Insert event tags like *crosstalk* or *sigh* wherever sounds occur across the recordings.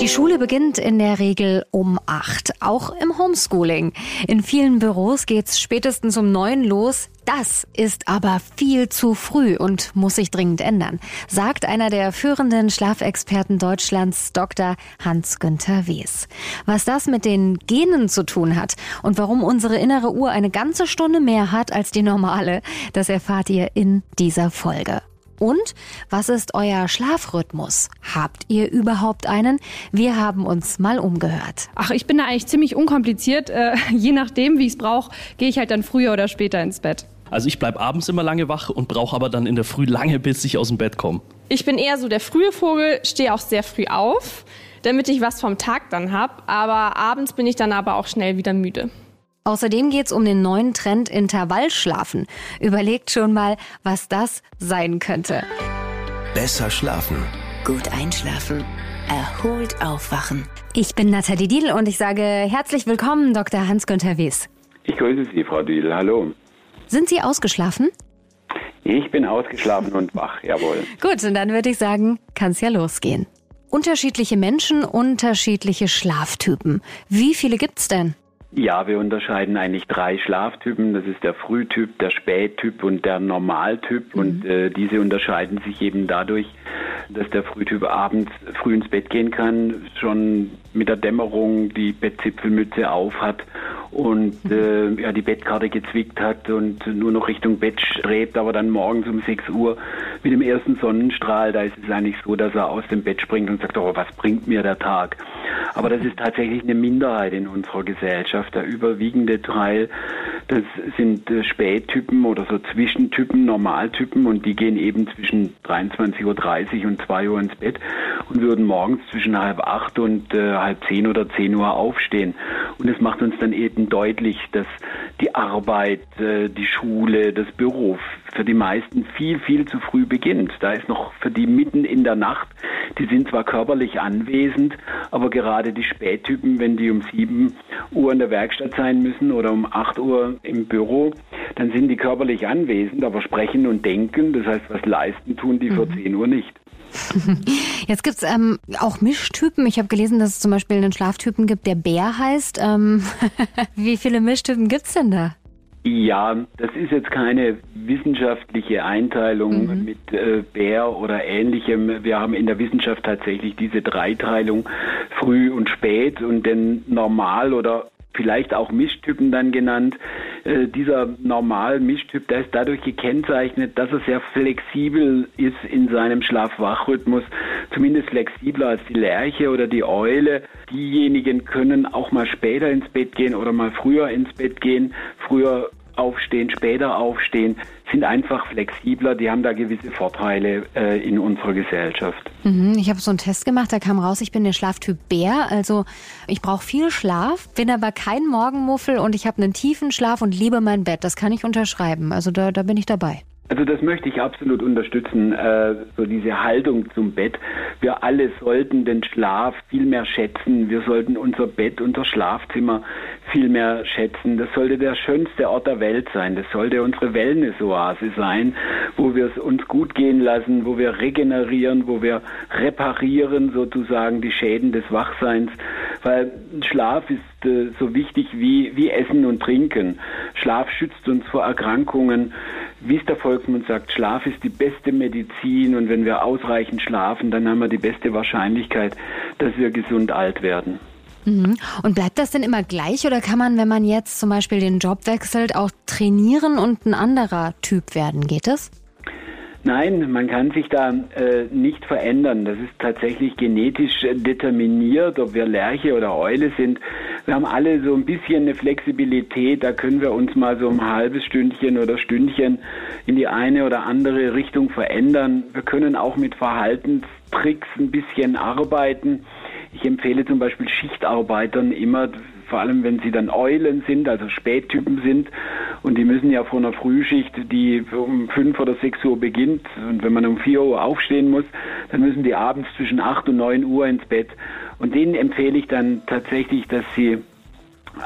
Die Schule beginnt in der Regel um acht, auch im Homeschooling. In vielen Büros geht's spätestens um neun los. Das ist aber viel zu früh und muss sich dringend ändern, sagt einer der führenden Schlafexperten Deutschlands, Dr. Hans-Günther Wes. Was das mit den Genen zu tun hat und warum unsere innere Uhr eine ganze Stunde mehr hat als die normale, das erfahrt ihr in dieser Folge. Und was ist euer Schlafrhythmus? Habt ihr überhaupt einen? Wir haben uns mal umgehört. Ach, ich bin da eigentlich ziemlich unkompliziert. Äh, *laughs* je nachdem, wie ich es brauche, gehe ich halt dann früher oder später ins Bett. Also ich bleibe abends immer lange wach und brauche aber dann in der Früh lange, bis ich aus dem Bett komme. Ich bin eher so der frühe Vogel, stehe auch sehr früh auf, damit ich was vom Tag dann habe. Aber abends bin ich dann aber auch schnell wieder müde. Außerdem geht's um den neuen Trend Intervallschlafen. Überlegt schon mal, was das sein könnte. Besser schlafen. Gut einschlafen. Erholt aufwachen. Ich bin Nathalie Diel und ich sage herzlich willkommen, Dr. Hans-Günther Wies. Ich grüße Sie, Frau Diel. Hallo. Sind Sie ausgeschlafen? Ich bin ausgeschlafen und wach, jawohl. Gut, und dann würde ich sagen, kann's ja losgehen. Unterschiedliche Menschen, unterschiedliche Schlaftypen. Wie viele gibt's denn? Ja, wir unterscheiden eigentlich drei Schlaftypen. Das ist der Frühtyp, der Spättyp und der Normaltyp. Mhm. Und äh, diese unterscheiden sich eben dadurch, dass der Frühtyp abends früh ins Bett gehen kann, schon mit der Dämmerung die Bettzipfelmütze auf hat und äh, ja, die Bettkarte gezwickt hat und nur noch Richtung Bett strebt, aber dann morgens um 6 Uhr mit dem ersten Sonnenstrahl, da ist es eigentlich so, dass er aus dem Bett springt und sagt, oh, was bringt mir der Tag? Aber das ist tatsächlich eine Minderheit in unserer Gesellschaft. Der überwiegende Teil, das sind äh, Spättypen oder so Zwischentypen, Normaltypen und die gehen eben zwischen 23.30 Uhr und 2 Uhr ins Bett und würden morgens zwischen halb acht und äh, halb zehn oder zehn Uhr aufstehen. Und es macht uns dann eben deutlich, dass die Arbeit, äh, die Schule, das Büro für die meisten viel, viel zu früh beginnt. Da ist noch für die mitten in der Nacht, die sind zwar körperlich anwesend, aber gerade die Spättypen, wenn die um sieben Uhr in der Werkstatt sein müssen oder um acht Uhr im Büro, dann sind die körperlich anwesend, aber sprechen und denken, das heißt, was leisten tun die mhm. vor zehn Uhr nicht. *laughs* Jetzt gibt's ähm, auch Mischtypen. Ich habe gelesen, dass es zum Beispiel einen Schlaftypen gibt, der Bär heißt. Ähm, *laughs* wie viele Mischtypen gibt's denn da? Ja, das ist jetzt keine wissenschaftliche Einteilung mhm. mit äh, Bär oder ähnlichem. Wir haben in der Wissenschaft tatsächlich diese Dreiteilung früh und spät und den normal oder vielleicht auch Mischtypen dann genannt. Äh, dieser normal Mischtyp, der ist dadurch gekennzeichnet, dass er sehr flexibel ist in seinem Schlaf-Wach-Rhythmus, zumindest flexibler als die Lerche oder die Eule. Diejenigen können auch mal später ins Bett gehen oder mal früher ins Bett gehen, früher aufstehen, später aufstehen, sind einfach flexibler, die haben da gewisse Vorteile äh, in unserer Gesellschaft. Mhm, ich habe so einen Test gemacht, da kam raus, ich bin der Schlaftyp Bär, also ich brauche viel Schlaf, bin aber kein Morgenmuffel und ich habe einen tiefen Schlaf und liebe mein Bett. Das kann ich unterschreiben, also da, da bin ich dabei. Also das möchte ich absolut unterstützen, äh, so diese Haltung zum Bett. Wir alle sollten den Schlaf viel mehr schätzen. Wir sollten unser Bett, unser Schlafzimmer viel mehr schätzen. Das sollte der schönste Ort der Welt sein. Das sollte unsere Wellness-Oase sein, wo wir es uns gut gehen lassen, wo wir regenerieren, wo wir reparieren sozusagen die Schäden des Wachseins. Weil Schlaf ist äh, so wichtig wie, wie Essen und Trinken. Schlaf schützt uns vor Erkrankungen wie es der Volksmund sagt, Schlaf ist die beste Medizin und wenn wir ausreichend schlafen, dann haben wir die beste Wahrscheinlichkeit, dass wir gesund alt werden. Mhm. Und bleibt das denn immer gleich oder kann man, wenn man jetzt zum Beispiel den Job wechselt, auch trainieren und ein anderer Typ werden? Geht das? Nein, man kann sich da äh, nicht verändern. Das ist tatsächlich genetisch determiniert, ob wir Lerche oder Eule sind. Wir haben alle so ein bisschen eine Flexibilität. Da können wir uns mal so ein halbes Stündchen oder Stündchen in die eine oder andere Richtung verändern. Wir können auch mit Verhaltenstricks ein bisschen arbeiten. Ich empfehle zum Beispiel Schichtarbeitern immer, vor allem wenn sie dann Eulen sind, also Spättypen sind, und die müssen ja vor einer Frühschicht, die um fünf oder sechs Uhr beginnt, und wenn man um vier Uhr aufstehen muss, dann müssen die abends zwischen acht und neun Uhr ins Bett. Und denen empfehle ich dann tatsächlich, dass sie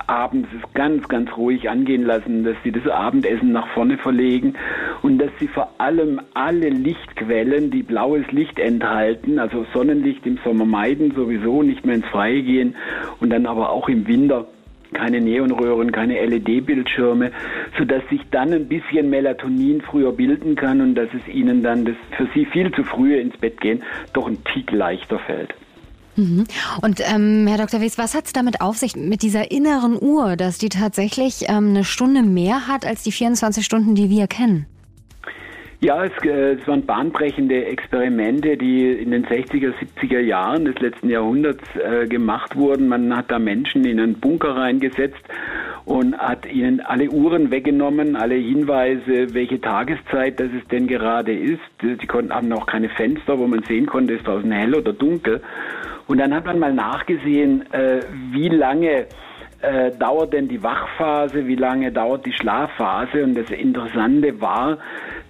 abends es ganz, ganz ruhig angehen lassen, dass sie das Abendessen nach vorne verlegen und dass sie vor allem alle Lichtquellen, die blaues Licht enthalten, also Sonnenlicht im Sommer meiden, sowieso nicht mehr ins Freie gehen und dann aber auch im Winter keine Neonröhren, keine LED-Bildschirme, sodass sich dann ein bisschen Melatonin früher bilden kann und dass es ihnen dann das für sie viel zu früh ins Bett gehen doch ein Tick leichter fällt. Mhm. Und ähm, Herr Dr. Wies, was hat es damit auf sich mit dieser inneren Uhr, dass die tatsächlich ähm, eine Stunde mehr hat als die 24 Stunden, die wir kennen? Ja, es, äh, es, waren bahnbrechende Experimente, die in den 60er, 70er Jahren des letzten Jahrhunderts äh, gemacht wurden. Man hat da Menschen in einen Bunker reingesetzt und hat ihnen alle Uhren weggenommen, alle Hinweise, welche Tageszeit das es denn gerade ist. Sie konnten haben auch keine Fenster, wo man sehen konnte, ist draußen hell oder dunkel. Und dann hat man mal nachgesehen, äh, wie lange äh, dauert denn die Wachphase, wie lange dauert die Schlafphase. Und das Interessante war,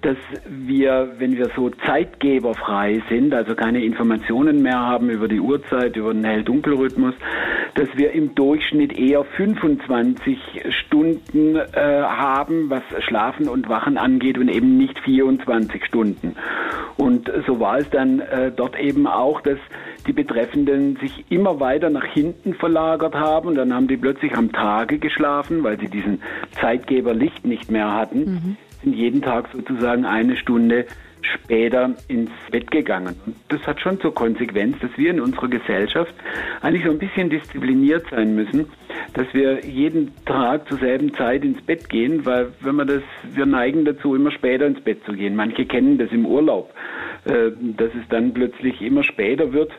dass wir, wenn wir so zeitgeberfrei sind, also keine Informationen mehr haben über die Uhrzeit, über den Hell-Dunkel-Rhythmus, dass wir im Durchschnitt eher 25 Stunden äh, haben, was Schlafen und Wachen angeht und eben nicht 24 Stunden. Und so war es dann äh, dort eben auch, dass die Betreffenden sich immer weiter nach hinten verlagert haben. Und dann haben die plötzlich am Tage geschlafen, weil sie diesen Zeitgeber Licht nicht mehr hatten, mhm. sind jeden Tag sozusagen eine Stunde später ins Bett gegangen. Und das hat schon zur Konsequenz, dass wir in unserer Gesellschaft eigentlich so ein bisschen diszipliniert sein müssen, dass wir jeden Tag zur selben Zeit ins Bett gehen, weil wenn man das, wir neigen dazu, immer später ins Bett zu gehen. Manche kennen das im Urlaub, dass es dann plötzlich immer später wird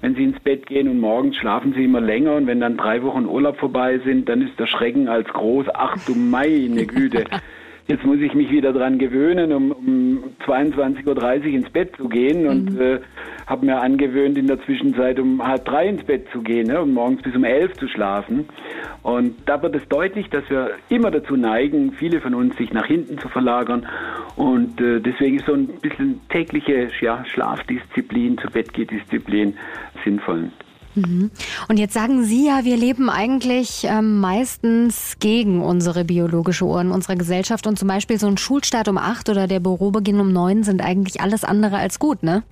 wenn sie ins Bett gehen und morgens schlafen sie immer länger und wenn dann drei Wochen Urlaub vorbei sind, dann ist der Schrecken als groß. Ach du meine Güte. *laughs* Jetzt muss ich mich wieder dran gewöhnen, um, um 22.30 Uhr ins Bett zu gehen und mhm. äh, habe mir angewöhnt, in der Zwischenzeit um halb drei ins Bett zu gehen ne, und morgens bis um elf zu schlafen. Und da wird es deutlich, dass wir immer dazu neigen, viele von uns sich nach hinten zu verlagern. Und äh, deswegen ist so ein bisschen tägliche ja, Schlafdisziplin, zu Bett Disziplin sinnvoll. Mhm. Und jetzt sagen Sie ja, wir leben eigentlich ähm, meistens gegen unsere biologische Uhr in unserer Gesellschaft und zum Beispiel so ein Schulstart um acht oder der Bürobeginn um neun sind eigentlich alles andere als gut, ne?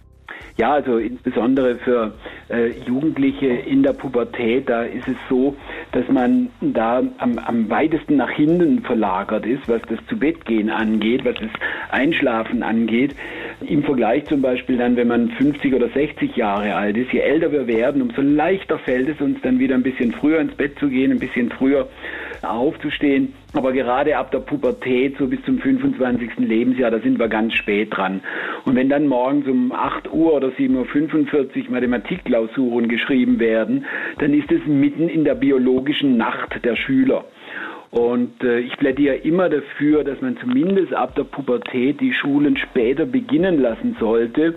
Ja, also insbesondere für äh, Jugendliche in der Pubertät, da ist es so, dass man da am, am weitesten nach hinten verlagert ist, was das Zubettgehen angeht, was das Einschlafen angeht. Im Vergleich zum Beispiel dann, wenn man 50 oder 60 Jahre alt ist, je älter wir werden, umso leichter fällt es uns dann wieder ein bisschen früher ins Bett zu gehen, ein bisschen früher aufzustehen. Aber gerade ab der Pubertät, so bis zum 25. Lebensjahr, da sind wir ganz spät dran. Und wenn dann morgens um 8 Uhr oder 7.45 Uhr Mathematikklausuren geschrieben werden, dann ist es mitten in der biologischen Nacht der Schüler. Und äh, ich plädiere immer dafür, dass man zumindest ab der Pubertät die Schulen später beginnen lassen sollte,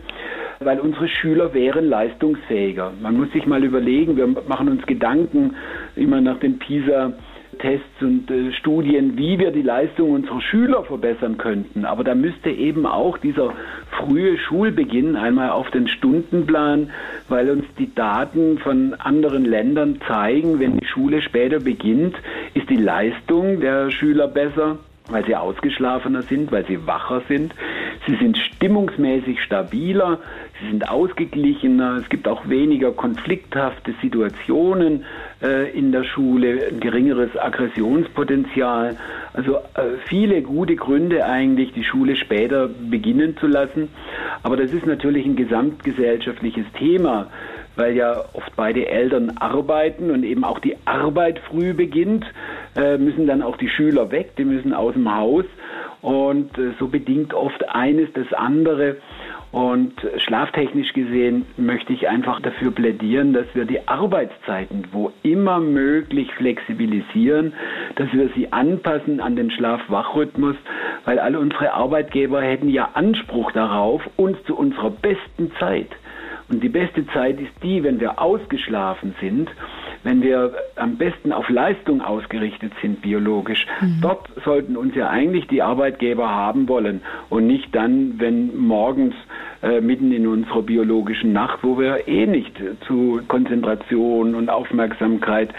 weil unsere Schüler wären leistungsfähiger. Man muss sich mal überlegen, wir machen uns Gedanken immer nach den PISA Tests und äh, Studien, wie wir die Leistung unserer Schüler verbessern könnten. Aber da müsste eben auch dieser frühe Schulbeginn einmal auf den Stundenplan, weil uns die Daten von anderen Ländern zeigen, wenn die Schule später beginnt, ist die Leistung der Schüler besser, weil sie ausgeschlafener sind, weil sie wacher sind. Sie sind stimmungsmäßig stabiler, sie sind ausgeglichener, es gibt auch weniger konflikthafte Situationen äh, in der Schule, ein geringeres Aggressionspotenzial. Also äh, viele gute Gründe eigentlich, die Schule später beginnen zu lassen. Aber das ist natürlich ein gesamtgesellschaftliches Thema weil ja oft beide Eltern arbeiten und eben auch die Arbeit früh beginnt, äh, müssen dann auch die Schüler weg, die müssen aus dem Haus und äh, so bedingt oft eines das andere. Und schlaftechnisch gesehen möchte ich einfach dafür plädieren, dass wir die Arbeitszeiten wo immer möglich flexibilisieren, dass wir sie anpassen an den Schlaf-Wach-Rhythmus, weil alle unsere Arbeitgeber hätten ja Anspruch darauf, uns zu unserer besten Zeit und die beste Zeit ist die, wenn wir ausgeschlafen sind, wenn wir am besten auf Leistung ausgerichtet sind biologisch. Mhm. Dort sollten uns ja eigentlich die Arbeitgeber haben wollen und nicht dann, wenn morgens äh, mitten in unserer biologischen Nacht, wo wir eh nicht zu Konzentration und Aufmerksamkeit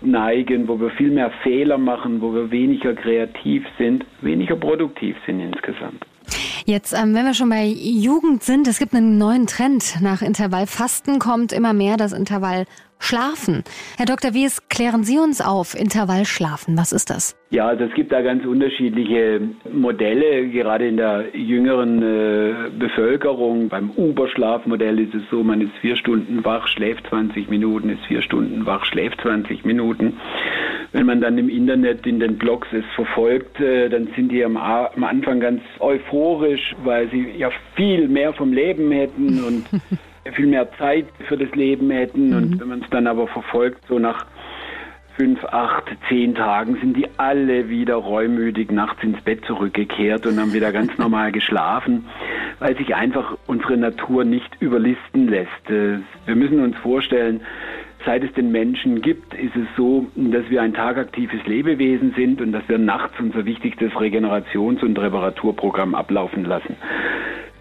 neigen, wo wir viel mehr Fehler machen, wo wir weniger kreativ sind, weniger produktiv sind insgesamt. Jetzt, ähm, wenn wir schon bei Jugend sind, es gibt einen neuen Trend. Nach Intervallfasten kommt immer mehr das Intervall Schlafen. Herr Dr. Wies, klären Sie uns auf. Intervallschlafen, was ist das? Ja, also es gibt da ganz unterschiedliche Modelle, gerade in der jüngeren äh, Bevölkerung. Beim Uberschlafmodell ist es so, man ist vier Stunden wach, schläft 20 Minuten, ist vier Stunden wach, schläft 20 Minuten. Wenn man dann im Internet in den Blogs es verfolgt, äh, dann sind die am, am Anfang ganz euphorisch, weil sie ja viel mehr vom Leben hätten *laughs* und viel mehr Zeit für das Leben hätten. Mhm. Und wenn man es dann aber verfolgt, so nach fünf, acht, zehn Tagen sind die alle wieder reumütig nachts ins Bett zurückgekehrt und haben wieder ganz normal geschlafen, weil sich einfach unsere Natur nicht überlisten lässt. Äh, wir müssen uns vorstellen, Seit es den Menschen gibt, ist es so, dass wir ein tagaktives Lebewesen sind und dass wir nachts unser wichtigstes Regenerations- und Reparaturprogramm ablaufen lassen.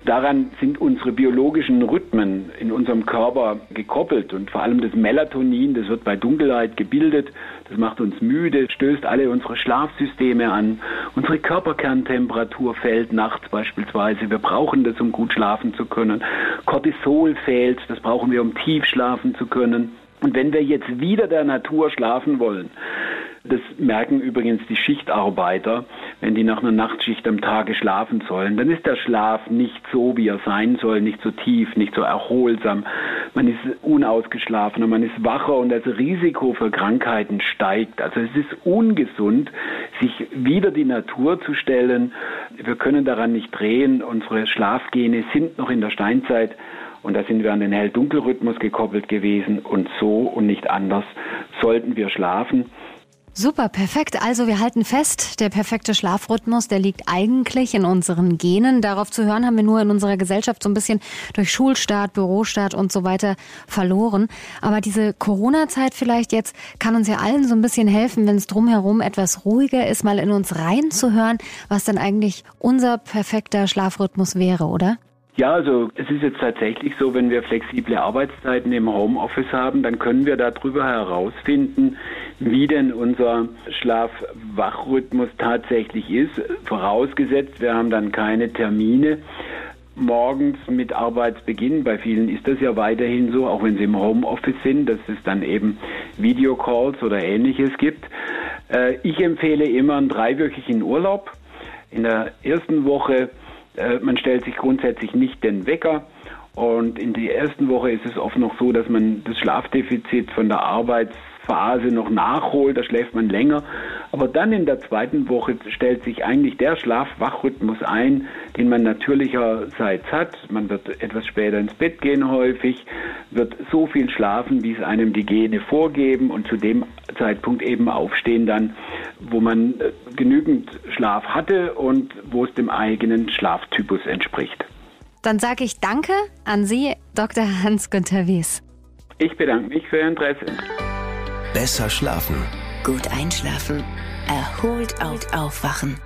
Daran sind unsere biologischen Rhythmen in unserem Körper gekoppelt und vor allem das Melatonin, das wird bei Dunkelheit gebildet, das macht uns müde, stößt alle unsere Schlafsysteme an. Unsere Körperkerntemperatur fällt nachts beispielsweise. Wir brauchen das, um gut schlafen zu können. Cortisol fehlt, das brauchen wir, um tief schlafen zu können. Und wenn wir jetzt wieder der Natur schlafen wollen, das merken übrigens die Schichtarbeiter, wenn die nach einer Nachtschicht am Tage schlafen sollen, dann ist der Schlaf nicht so, wie er sein soll, nicht so tief, nicht so erholsam. Man ist unausgeschlafen und man ist wacher und das Risiko für Krankheiten steigt. Also es ist ungesund, sich wieder die Natur zu stellen. Wir können daran nicht drehen. Unsere Schlafgene sind noch in der Steinzeit und da sind wir an den Hell-Dunkel-Rhythmus gekoppelt gewesen und so und nicht anders sollten wir schlafen. Super, perfekt. Also wir halten fest, der perfekte Schlafrhythmus, der liegt eigentlich in unseren Genen. Darauf zu hören haben wir nur in unserer Gesellschaft so ein bisschen durch Schulstart, Bürostart und so weiter verloren. Aber diese Corona-Zeit vielleicht jetzt kann uns ja allen so ein bisschen helfen, wenn es drumherum etwas ruhiger ist, mal in uns reinzuhören, was dann eigentlich unser perfekter Schlafrhythmus wäre, oder? Ja, also es ist jetzt tatsächlich so, wenn wir flexible Arbeitszeiten im Homeoffice haben, dann können wir darüber herausfinden, wie denn unser Schlaf-Wach-Rhythmus tatsächlich ist. Vorausgesetzt, wir haben dann keine Termine morgens mit Arbeitsbeginn. Bei vielen ist das ja weiterhin so, auch wenn sie im Homeoffice sind, dass es dann eben Videocalls oder ähnliches gibt. Äh, ich empfehle immer einen dreiwöchigen Urlaub. In der ersten Woche äh, man stellt sich grundsätzlich nicht den Wecker. Und in der ersten Woche ist es oft noch so, dass man das Schlafdefizit von der Arbeitsphase noch nachholt, da schläft man länger. Aber dann in der zweiten Woche stellt sich eigentlich der Schlaf-Wach-Rhythmus ein, den man natürlicherseits hat. Man wird etwas später ins Bett gehen häufig, wird so viel schlafen, wie es einem die Gene vorgeben und zu dem Zeitpunkt eben aufstehen dann, wo man äh, genügend Schlaf hatte und wo es dem eigenen Schlaftypus entspricht. Dann sage ich Danke an Sie, Dr. *laughs* Hans-Günther Wies. Ich bedanke mich für Ihr Interesse. Besser schlafen. Gut einschlafen. Erholt aufwachen.